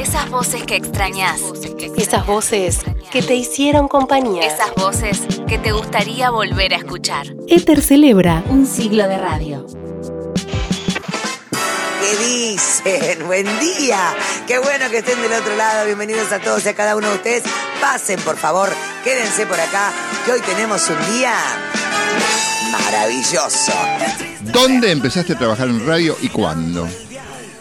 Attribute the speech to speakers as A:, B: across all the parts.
A: Esas voces que extrañas.
B: Esas voces que te hicieron compañía.
A: Esas voces que te gustaría volver a escuchar.
B: Éter celebra
A: Un siglo de radio.
C: ¿Qué dicen? Buen día. Qué bueno que estén del otro lado. Bienvenidos a todos y a cada uno de ustedes. Pasen, por favor. Quédense por acá, que hoy tenemos un día maravilloso.
D: ¿Dónde empezaste a trabajar en radio y cuándo?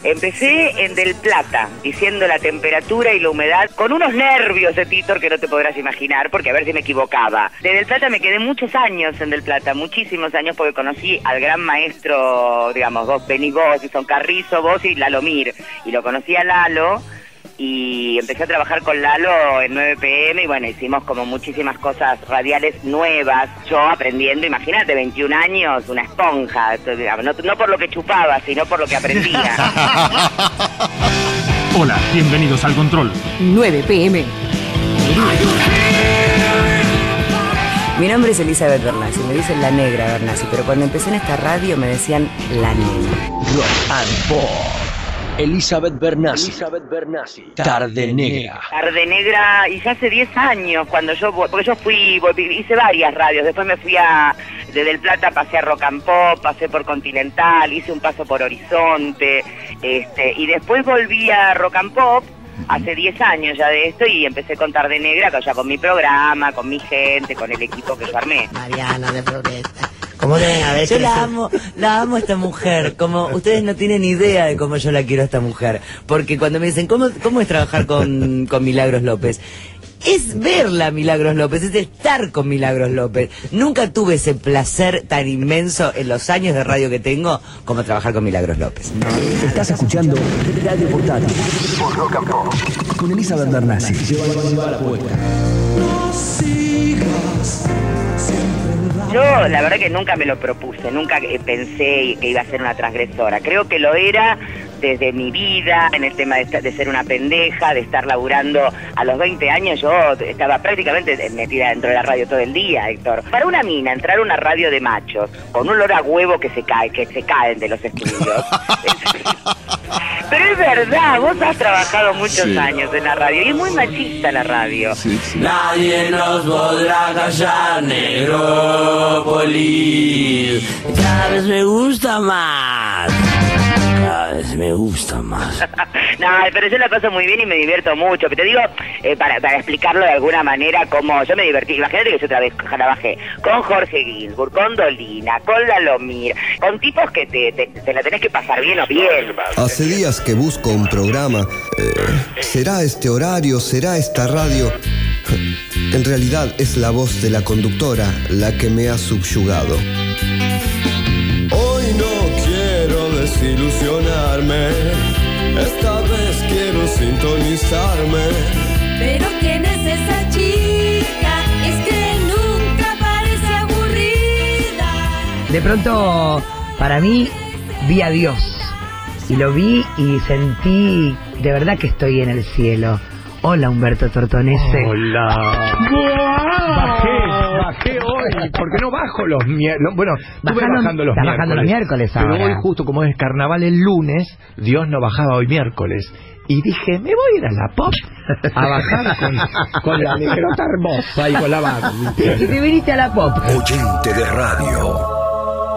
E: Empecé en Del Plata, diciendo la temperatura y la humedad, con unos nervios de Titor que no te podrás imaginar, porque a ver si me equivocaba. De Del Plata me quedé muchos años en Del Plata, muchísimos años, porque conocí al gran maestro, digamos, vos, venís vos, y son Carrizo, vos y Lalo Mir. Y lo conocí a Lalo, y empecé a trabajar con Lalo en 9 pm y bueno, hicimos como muchísimas cosas radiales nuevas, yo aprendiendo, imagínate, 21 años, una esponja, no, no por lo que chupaba, sino por lo que aprendía.
F: Hola, bienvenidos al control.
B: 9 pm.
G: Mi nombre es Elizabeth Bernasi, me dicen la negra Bernasi, pero cuando empecé en esta radio me decían la negra.
H: Rock and Pop. Elizabeth Bernasi. Elizabeth Bernasi. Tarde Negra.
E: Tarde Negra, y ya hace 10 años, cuando yo, porque yo fui, hice varias radios, después me fui a, desde El Plata pasé a Rock and Pop, pasé por Continental, hice un paso por Horizonte, este, y después volví a Rock and Pop, hace 10 años ya de esto, y empecé con Tarde Negra, ya con mi programa, con mi gente, con el equipo que yo armé.
C: Mariana de Floresta. ¿Cómo deben haber
G: Yo la amo, la amo a esta mujer, como ustedes no tienen idea de cómo yo la quiero a esta mujer, porque cuando me dicen, ¿cómo, cómo es trabajar con, con Milagros López? Es verla a Milagros López, es estar con Milagros López. Nunca tuve ese placer tan inmenso en los años de radio que tengo como trabajar con Milagros López.
H: Estás escuchando Radio Portátil por Rock and Pop con Elizabeth Bernasi. Lleva la puesta.
E: Yo la verdad que nunca me lo propuse, nunca eh, pensé que iba a ser una transgresora. Creo que lo era desde mi vida, en el tema de, de ser una pendeja, de estar laburando a los 20 años, yo estaba prácticamente metida dentro de la radio todo el día, Héctor. Para una mina, entrar a una radio de machos, con un olor a huevo que se cae, que se caen de los estudios. Pero es verdad, vos has trabajado muchos
D: Sí.
E: años en la radio y es muy machista la radio.
D: Sí, sí.
I: Nadie nos podrá callar, Negrópolis. Cada vez me gusta más. Cada vez me gusta más.
E: No, pero yo la paso muy bien y me divierto mucho. Pero te digo, eh, para, para explicarlo de alguna manera, cómo yo me divertí. Imagínate que yo otra vez trabajé con Jorge Ginsburg, con Dolina, con Lalomir, con tipos que te, te, te la tenés que pasar bien o bien.
J: Hace días que busco un programa. Eh, ¿Será este horario? ¿Será esta radio? En realidad es la voz de la conductora la que me ha subyugado. Hoy no quiero desilusionarme. Esta vez quiero sintonizarme.
K: Pero quién es esa chica, es que nunca parece aburrida.
L: De pronto, para mí, vi a Dios. Y lo vi y sentí de verdad que estoy en el cielo. Hola Humberto Tortonese.
F: Hola. Bajé, bajé hoy, porque no bajo los miércoles. Bueno, estuve
L: Bajaron-
F: bajando los
L: está
F: miércoles.
L: bajando los miércoles
F: Pero
L: ahora.
F: hoy, justo como es carnaval el lunes, Dios no bajaba hoy miércoles. Y dije, me voy a ir a la pop a bajar con, con la negrota hermosa y con la Barbie.
L: Y te viniste a la pop.
M: Oyente de radio.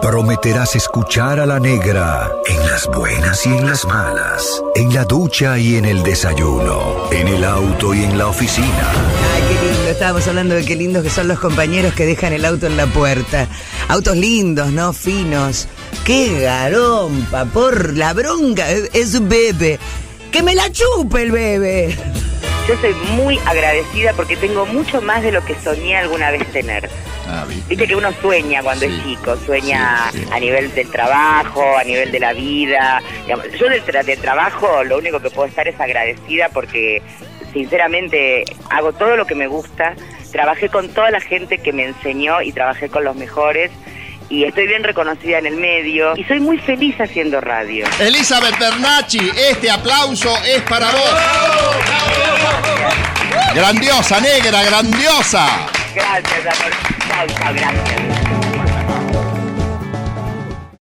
M: Prometerás escuchar a la negra en las buenas y en las malas, en la ducha y en el desayuno, en el auto y en la oficina.
G: Ay, qué lindo. Estábamos hablando de qué lindos que son los compañeros que dejan el auto en la puerta. Autos lindos, ¿no? Finos. ¡Qué garompa! Por la bronca. Es- un bebé. ¡Que me la chupe el bebé!
E: Yo soy muy agradecida porque tengo mucho más de lo que soñé alguna vez tener.
D: Ah, ¿viste?
E: Viste que uno sueña cuando
D: Sí.
E: es chico, sueña
D: Sí, sí.
E: a nivel del trabajo, a nivel de la vida. Yo del, tra- del trabajo lo único que puedo estar es agradecida porque sinceramente hago todo lo que me gusta, trabajé con toda la gente que me enseñó y trabajé con los mejores y estoy bien reconocida en el medio y soy muy feliz haciendo radio.
D: Elizabeth Bernacci, este aplauso es para vos. Grandiosa, negra, grandiosa.
E: Gracias, amor. Gracias.